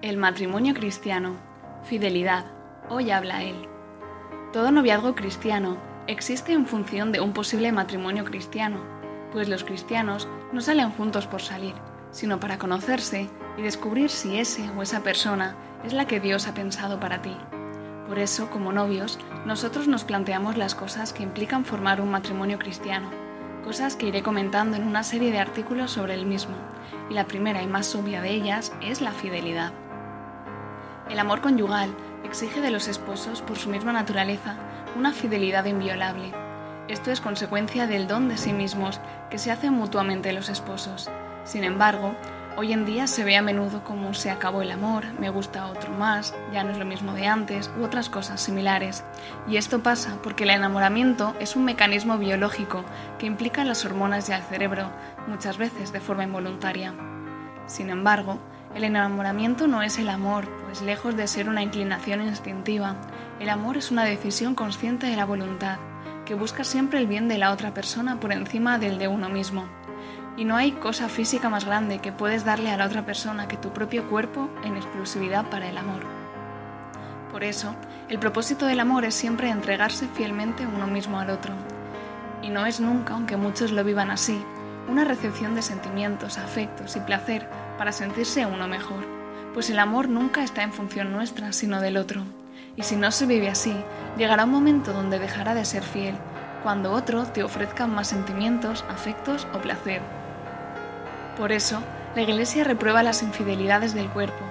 El matrimonio cristiano. Fidelidad. Hoy habla él. Todo noviazgo cristiano existe en función de un posible matrimonio cristiano, pues los cristianos no salen juntos por salir, sino para conocerse y descubrir si ese o esa persona es la que Dios ha pensado para ti. Por eso, como novios, nosotros nos planteamos las cosas que implican formar un matrimonio cristiano, cosas que iré comentando en una serie de artículos sobre el mismo, y la primera y más obvia de ellas es la fidelidad. El amor conyugal exige de los esposos, por su misma naturaleza, una fidelidad inviolable. Esto es consecuencia del don de sí mismos que se hacen mutuamente los esposos. Sin embargo, hoy en día se ve a menudo como se acabó el amor, me gusta otro más, ya no es lo mismo de antes u otras cosas similares. Y esto pasa porque el enamoramiento es un mecanismo biológico que implica las hormonas y al cerebro, muchas veces de forma involuntaria. Sin embargo, el enamoramiento no es el amor, pues lejos de ser una inclinación instintiva, el amor es una decisión consciente de la voluntad, que busca siempre el bien de la otra persona por encima del de uno mismo. Y no hay cosa física más grande que puedes darle a la otra persona que tu propio cuerpo en exclusividad para el amor. Por eso, el propósito del amor es siempre entregarse fielmente uno mismo al otro. Y no es nunca, aunque muchos lo vivan así, una recepción de sentimientos, afectos y placer para sentirse uno mejor, pues el amor nunca está en función nuestra, sino del otro. Y si no se vive así, llegará un momento donde dejará de ser fiel, cuando otro te ofrezca más sentimientos, afectos o placer. Por eso, la Iglesia reprueba las infidelidades del cuerpo,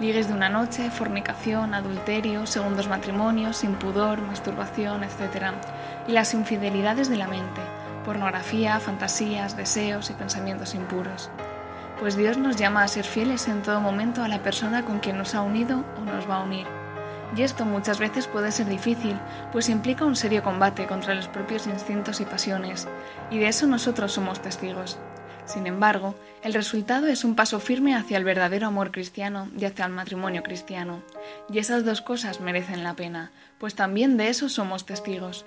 ligues de una noche, fornicación, adulterio, segundos matrimonios, impudor, masturbación, etc. Y las infidelidades de la mente, pornografía, fantasías, deseos y pensamientos impuros pues Dios nos llama a ser fieles en todo momento a la persona con quien nos ha unido o nos va a unir. Y esto muchas veces puede ser difícil, pues implica un serio combate contra los propios instintos y pasiones, y de eso nosotros somos testigos. Sin embargo, el resultado es un paso firme hacia el verdadero amor cristiano y hacia el matrimonio cristiano, y esas dos cosas merecen la pena, pues también de eso somos testigos.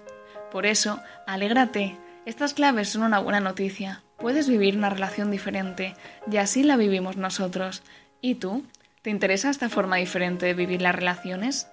Por eso, alégrate, estas claves son una buena noticia, Puedes vivir una relación diferente y así la vivimos nosotros. ¿Y tú? ¿Te interesa esta forma diferente de vivir las relaciones?